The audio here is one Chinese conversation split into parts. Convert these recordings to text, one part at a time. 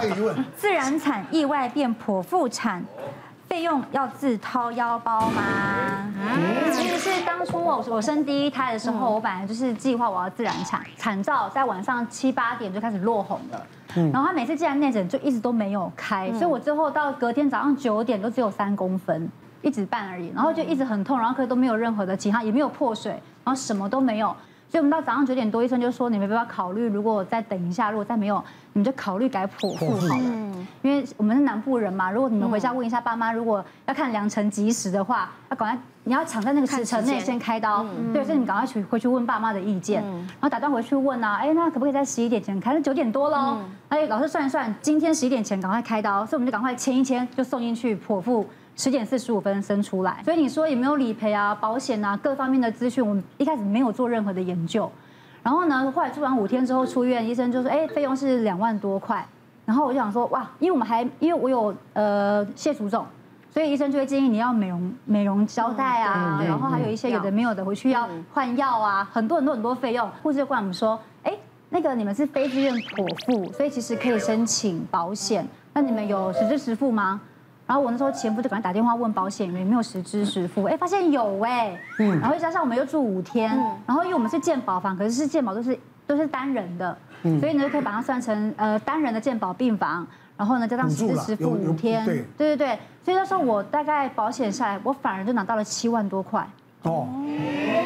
下一个疑问，自然产意外变剖腹产。费用要自掏腰包吗？其实是当初我我生第一胎的时候，我本来就是计划我要自然产，产兆在晚上七八点就开始落红了，然后他每次进来内诊就一直都没有开，所以我最后到隔天早上九点都只有三公分，一指半而已，然后就一直很痛，然后可是都没有任何的其他，也没有破水，然后什么都没有。所以我们到早上九点多，医生就说，你们要不要考虑，如果我再等一下，如果再没有，你们就考虑改剖腹好了。因为我们是南部人嘛，如果你们回家问一下爸妈，如果要看良辰吉时的话，要赶快你要抢在那个时辰内先开刀。对，所以你赶快去回去问爸妈的意见，然后打断回去问啊，哎，那可不可以在十一点前开？那九点多喽，哎，老师算一算，今天十一点前赶快开刀，所以我们就赶快签一签，就送进去剖腹。十点四十五分生出来，所以你说有没有理赔啊、保险啊各方面的资讯，我们一开始没有做任何的研究。然后呢，后来住完五天之后出院，医生就说，哎，费用是两万多块。然后我就想说，哇，因为我们还因为我有呃蟹足肿，所以医生就会建议你要美容美容胶带啊，然后还有一些有的没有的，回去要换药啊，很多很多很多费用。护士就跟我们说，哎，那个你们是非自愿剖腹，所以其实可以申请保险。那你们有实支实付吗？然后我那时候前夫就赶快打电话问保险员有没有实支实付，哎，发现有哎，然后加上我们又住五天，然后因为我们是健保房，可是是健保都是都是单人的，所以呢就可以把它算成呃单人的健保病房，然后呢加上实支实付五天，对。对对，所以那时候我大概保险下来，我反而就拿到了七万多块。哦，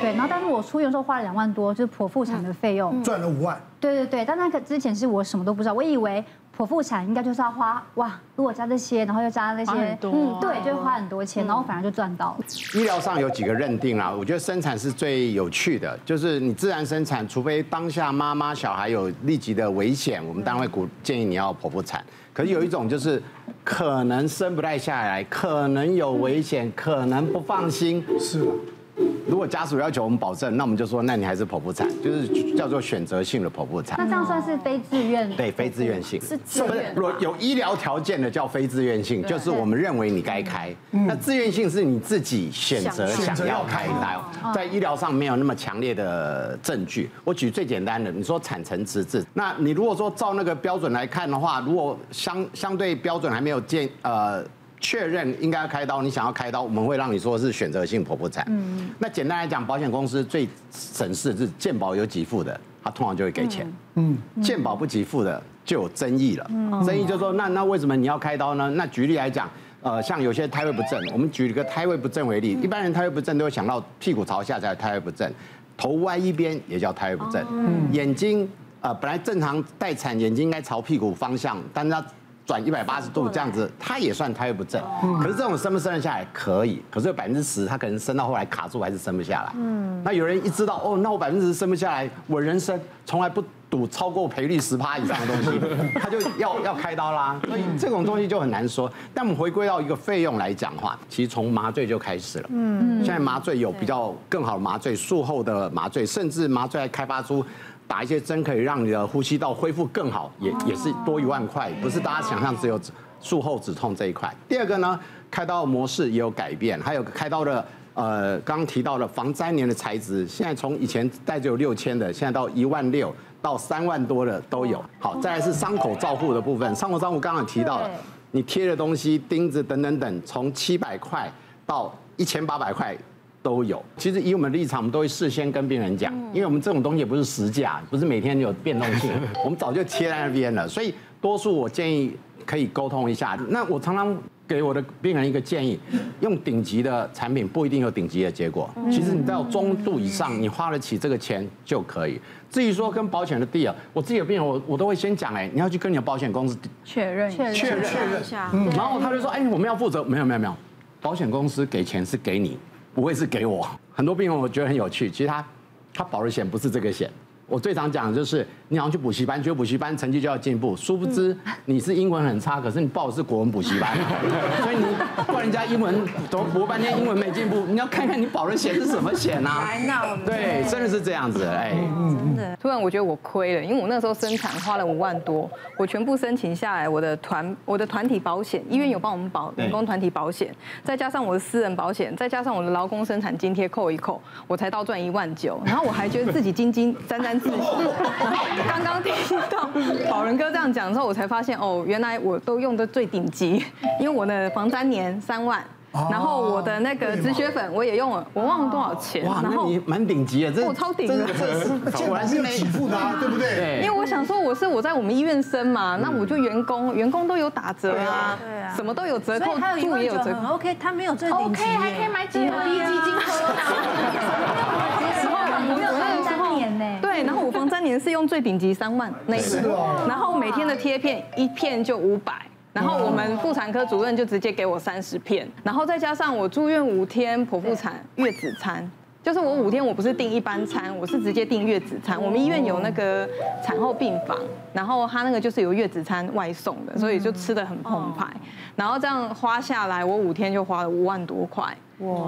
对，然后但是我出院的时候花了两万多，就是剖腹产的费用，赚了五万，对对对，但那个之前是我什么都不知道，我以为。剖腹产应该就是要花哇，如果加这些，然后又加那些，嗯，对，就会花很多钱，然后反而就赚到了。医疗上有几个认定啊，我觉得生产是最有趣的，就是你自然生产，除非当下妈妈小孩有立即的危险，我们单位鼓建议你要剖腹产。可是有一种就是可能生不太下来，可能有危险，可能不放心，是。如果家属要求我们保证，那我们就说，那你还是剖腹产，就是叫做选择性的剖腹产。那这样算是非自愿？对，非自愿性。是自愿。如果有医疗条件的叫非自愿性，就是我们认为你该开。那自愿性是你自己选择想要开刀，在医疗上没有那么强烈的证据。我举最简单的，你说产程迟滞，那你如果说照那个标准来看的话，如果相相对标准还没有建呃。确认应该要开刀，你想要开刀，我们会让你说是选择性剖腹产。嗯，那简单来讲，保险公司最省事是健保有给付的，他通常就会给钱。嗯，健保不给付的就有争议了。嗯，争议就是说，那那为什么你要开刀呢？那举例来讲，呃，像有些胎位不正，我们举一个胎位不正为例，一般人胎位不正都会想到屁股朝下才胎位不正，头歪一边也叫胎位不正。嗯，眼睛呃本来正常待产眼睛应该朝屁股方向，但是它。转一百八十度这样子，它也算胎位不正。可是这种生不生得下来可以，可是有百分之十，它可能生到后来卡住还是生不下来。嗯，那有人一知道哦，那我百分之十生不下来，我人生从来不赌超过赔率十趴以上的东西，他就要要开刀啦。所以这种东西就很难说。但我们回归到一个费用来讲的话，其实从麻醉就开始了。嗯，现在麻醉有比较更好的麻醉，术后的麻醉，甚至麻醉还开发出。打一些针可以让你的呼吸道恢复更好，也也是多一万块，不是大家想象只有术后止痛这一块。第二个呢，开刀模式也有改变，还有开刀的呃，刚刚提到的防粘连的材质，现在从以前带只有六千的，现在到一万六到三万多的都有。好，再来是伤口照护的部分，伤口照护刚刚提到了，你贴的东西、钉子等等等，从七百块到一千八百块。都有，其实以我们的立场，我们都会事先跟病人讲，因为我们这种东西也不是实价，不是每天有变动性，我们早就贴在那边了。所以多数我建议可以沟通一下。那我常常给我的病人一个建议，用顶级的产品不一定有顶级的结果。其实你到中度以上，你花得起这个钱就可以。至于说跟保险的 deal，我自己的病人我我都会先讲，哎，你要去跟你的保险公司确认确认确认一下，然后他就说，哎，我们要负责，没有没有没有，保险公司给钱是给你。不会是给我。很多病人我觉得很有趣，其实他他保的险不是这个险。我最常讲的就是，你好像去补习班，觉得补习班成绩就要进步，殊不知你是英文很差，可是你报的是国文补习班，所以你怪人家英文都补半天，英文没进步，你要看看你保的险是什么险啊？对，真的是这样子，哎，真的。突然我觉得我亏了，因为我那时候生产花了五万多，我全部申请下来，我的团我的团体保险，医院有帮我们保员工团体保险，再加上我的私人保险，再加上我的劳工生产津贴扣一扣，我才倒赚一万九，然后我还觉得自己斤斤 沾沾。自信。刚刚听到宝仁哥这样讲之后，我才发现哦，原来我都用的最顶级，因为我的防粘连三万。然后我的那个止血粉我也用了，我忘了多少钱。哇，那你蛮顶级的，我超顶的。果 然是没起付的，对不对？因为我想说，我是我在我们医院生嘛，那我就员工，员工都有打折啊，对啊，什么都有折扣，住也有折扣。OK，他没有最顶级，还可以买几盒 B 基金对，然后五房粘连是用最顶级三万那个，然后每天的贴片一片就五百。然后我们妇产科主任就直接给我三十片，然后再加上我住院五天剖腹产月子餐，就是我五天我不是订一般餐，我是直接订月子餐。我们医院有那个产后病房，然后他那个就是有月子餐外送的，所以就吃的很澎湃。然后这样花下来，我五天就花了五万多块。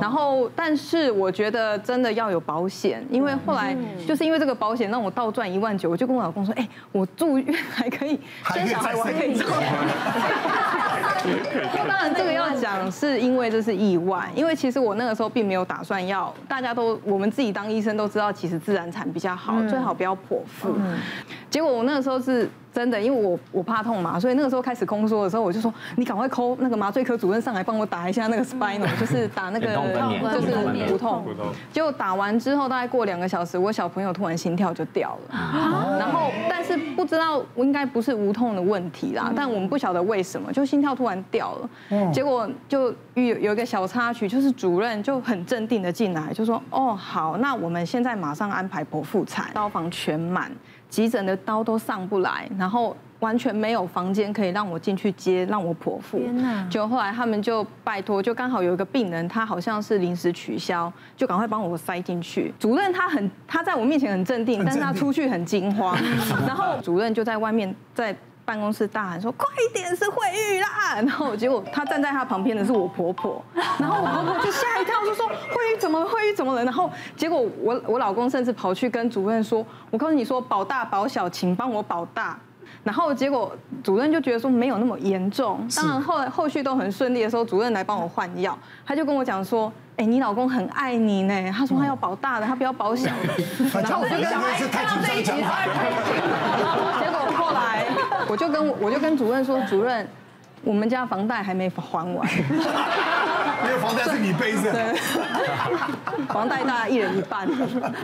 然后，但是我觉得真的要有保险，因为后来就是因为这个保险让我倒赚一万九，我就跟我老公说，哎，我住院还可以 生小孩，我还可以做。那当然这个要讲是因为这是意外，因为其实我那个时候并没有打算要，大家都我们自己当医生都知道，其实自然产比较好，最好不要剖腹。结果我那个时候是。真的，因为我我怕痛嘛，所以那个时候开始空缩的时候，我就说你赶快 call 那个麻醉科主任上来帮我打一下那个 spinal，就是打那个就是骨痛。结果打完之后，大概过两个小时，我小朋友突然心跳就掉了，然后但是不知道应该不是无痛的问题啦，但我们不晓得为什么就心跳突然掉了，结果就有有一个小插曲，就是主任就很镇定的进来就说哦好，那我们现在马上安排剖腹产，刀房全满。急诊的刀都上不来，然后完全没有房间可以让我进去接，让我剖腹。天哪！就后来他们就拜托，就刚好有一个病人，他好像是临时取消，就赶快帮我塞进去。主任他很，他在我面前很镇定，但是他出去很惊慌。然后主任就在外面在。办公室大喊说：“快一点，是惠玉啦！”结果他站在他旁边的是我婆婆，然后我婆婆就吓一跳，就说：“惠玉怎么了？惠玉怎么了？”然后结果我我老公甚至跑去跟主任说：“我告诉你说，保大保小，请帮我保大。”然后结果主任就觉得说没有那么严重。当然后来后续都很顺利的时候，主任来帮我换药，他就跟我讲说：“哎，你老公很爱你呢。”他说他要保大的，他不要保小的。然后我就想，哎，看到这一集太开心了。结果后来。我就跟我就跟主任说，主任，我们家房贷还没还完。因为房贷是你背着，对，房贷大家一人一半，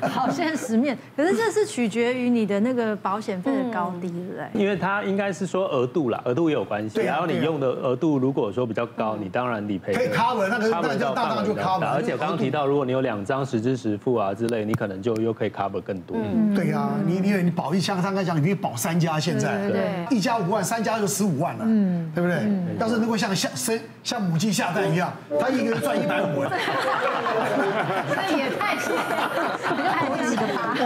好现实面。可是这是取决于你的那个保险费的高低，对不对？因为它应该是说额度啦，额度也有关系。然后你用的额度如果说比较高，你当然理赔可以 cover，那个那就大大就 cover。而且刚刚提到，如果你有两张实支实付啊之类，你可能就又可以 cover 更多。嗯，对呀，你因为你保一箱，刚刚讲你可以保三家，现在对，一家五万，三家就十五万了，嗯，对不对？但是如果像下生像母鸡下蛋一样，他。一个月赚一百五，这也太少了，比较好几个吧。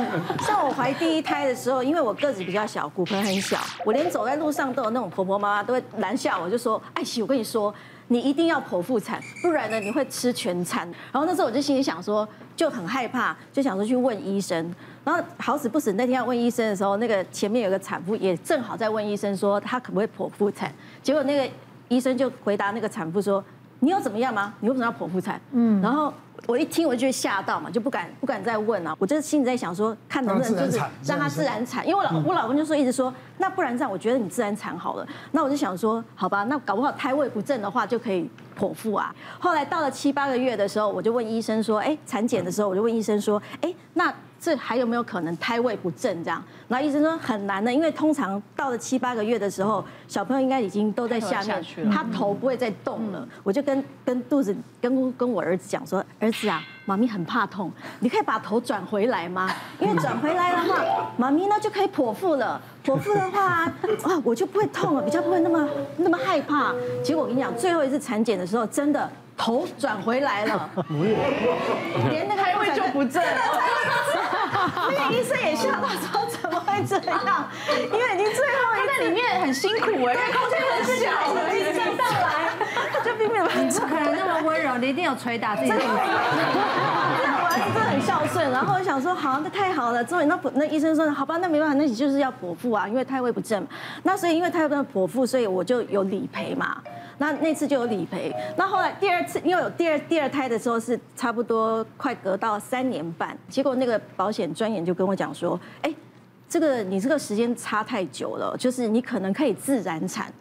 像我怀第一胎的时候，因为我个子比较小，骨盆很小，我连走在路上都有那种婆婆妈妈都会拦下我，就说：“艾琪，我跟你说，你一定要剖腹产，不然呢你会吃全餐。”然后那时候我就心里想说，就很害怕，就想说去问医生。然后好死不死，那天要问医生的时候，那个前面有个产妇也正好在问医生说，她可不可以剖腹产？结果那个医生就回答那个产妇说。你有怎么样吗？你为什么要剖腹产？嗯，然后我一听我就吓到嘛，就不敢不敢再问啊。我就是心里在想说，看能不能就是让他自然产，因为我老我老公就说一直说，那不然这样，我觉得你自然产好了。那我就想说，好吧，那搞不好胎位不正的话就可以剖腹啊。后来到了七八个月的时候，我就问医生说，哎，产检的时候我就问医生说，哎，那。这还有没有可能胎位不正这样？然后医生说很难的，因为通常到了七八个月的时候，小朋友应该已经都在下面，他头不会再动了。我就跟跟肚子跟跟我儿子讲说，儿子啊，妈咪很怕痛，你可以把头转回来吗？因为转回来的话，妈咪呢就可以剖腹了。剖腹的话啊，我就不会痛了，比较不会那么那么害怕。结果我跟你讲，最后一次产检的时候，真的头转回来了，连那个胎位就不正。那医生也吓到，说怎么会这样？因为已经最后一在里面很辛苦哎，因为空间很小，医生上来就并没有你不可能那么温柔，你一定有捶打自己的。我儿子真的很孝顺，然后我想说好，那太好了。终于那那医生说好吧，那没办法，那你就是要剖腹啊，因为胎位不正。那所以因为胎位不正剖腹，所以我就有理赔嘛。那那次就有理赔，那后来第二次因为有第二第二胎的时候是差不多快隔到三年半，结果那个保险专员就跟我讲说，哎，这个你这个时间差太久了，就是你可能可以自然产，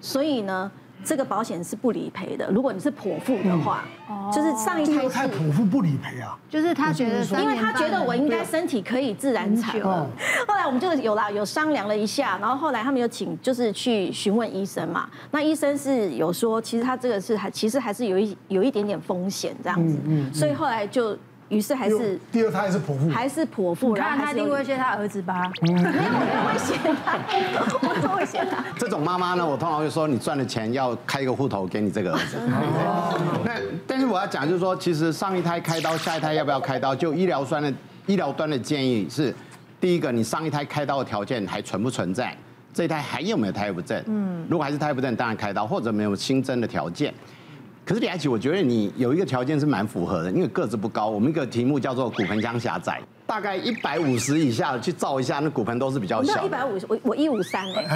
所以呢。这个保险是不理赔的。如果你是剖腹的话，就是上一胎是剖腹不理赔啊，就是他觉得，因为他觉得我应该身体可以自然产了。后来我们就有啦，有商量了一下，然后后来他们有请，就是去询问医生嘛。那医生是有说，其实他这个是还其实还是有一有一点点风险这样子，所以后来就。于是还是第二胎还是剖腹，还是剖腹，然后他一定会选他儿子吧？没有，我会选他，我会选他。这种妈妈呢，我通常会说，你赚的钱要开一个户头给你这个儿子。那但是我要讲就是说，其实上一胎开刀，下一胎要不要开刀？就医疗端的医疗端的建议是，第一个，你上一胎开刀的条件还存不存在？这一胎还有没有胎不正？嗯，如果还是胎不正，当然开刀，或者没有新增的条件。可是李艾琪，我觉得你有一个条件是蛮符合的，因为个子不高。我们一个题目叫做骨盆腔狭窄，大概一百五十以下去照一下，那骨盆都是比较小。一百五十，我我一五三哎。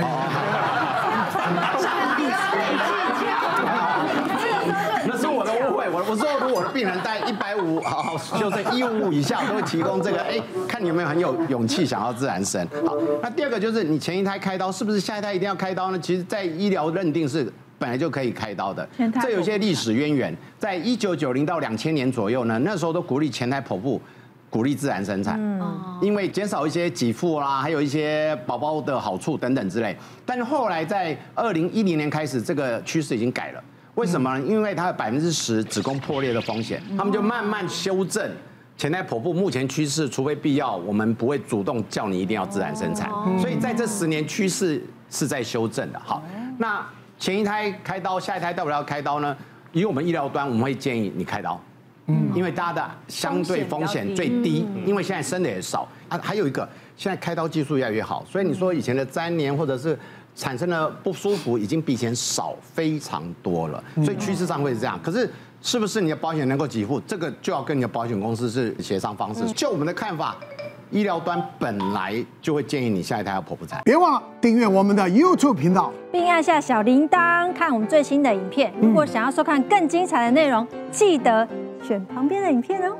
那是我的误会，我我说如果我的病人带一百五，好好就是一五五以下，都会提供这个，哎，看你有没有很有勇气想要自然生。好，那第二个就是你前一胎开刀，是不是下一胎一定要开刀呢？其实，在医疗认定是。本来就可以开刀的，这有些历史渊源。在一九九零到两千年左右呢，那时候都鼓励前台剖腹，鼓励自然生产，因为减少一些给付啦，还有一些宝宝的好处等等之类。但是后来在二零一零年开始，这个趋势已经改了。为什么呢？因为它有百分之十子宫破裂的风险，他们就慢慢修正前台剖腹。目前趋势，除非必要，我们不会主动叫你一定要自然生产。所以在这十年趋势是在修正的。好，那。前一胎开刀，下一胎要不要开刀呢？以我们医疗端，我们会建议你开刀，嗯，因为大家的相对风险最低，因为现在生的也少啊。还有一个，现在开刀技术越来越好，所以你说以前的粘连或者是产生的不舒服，已经比以前少非常多了，所以趋势上会是这样。可是是不是你的保险能够给付，这个就要跟你的保险公司是协商方式。就我们的看法。医疗端本来就会建议你下一胎要剖腹产，别忘了订阅我们的 YouTube 频道，并按下小铃铛看我们最新的影片。如果想要收看更精彩的内容，记得选旁边的影片哦。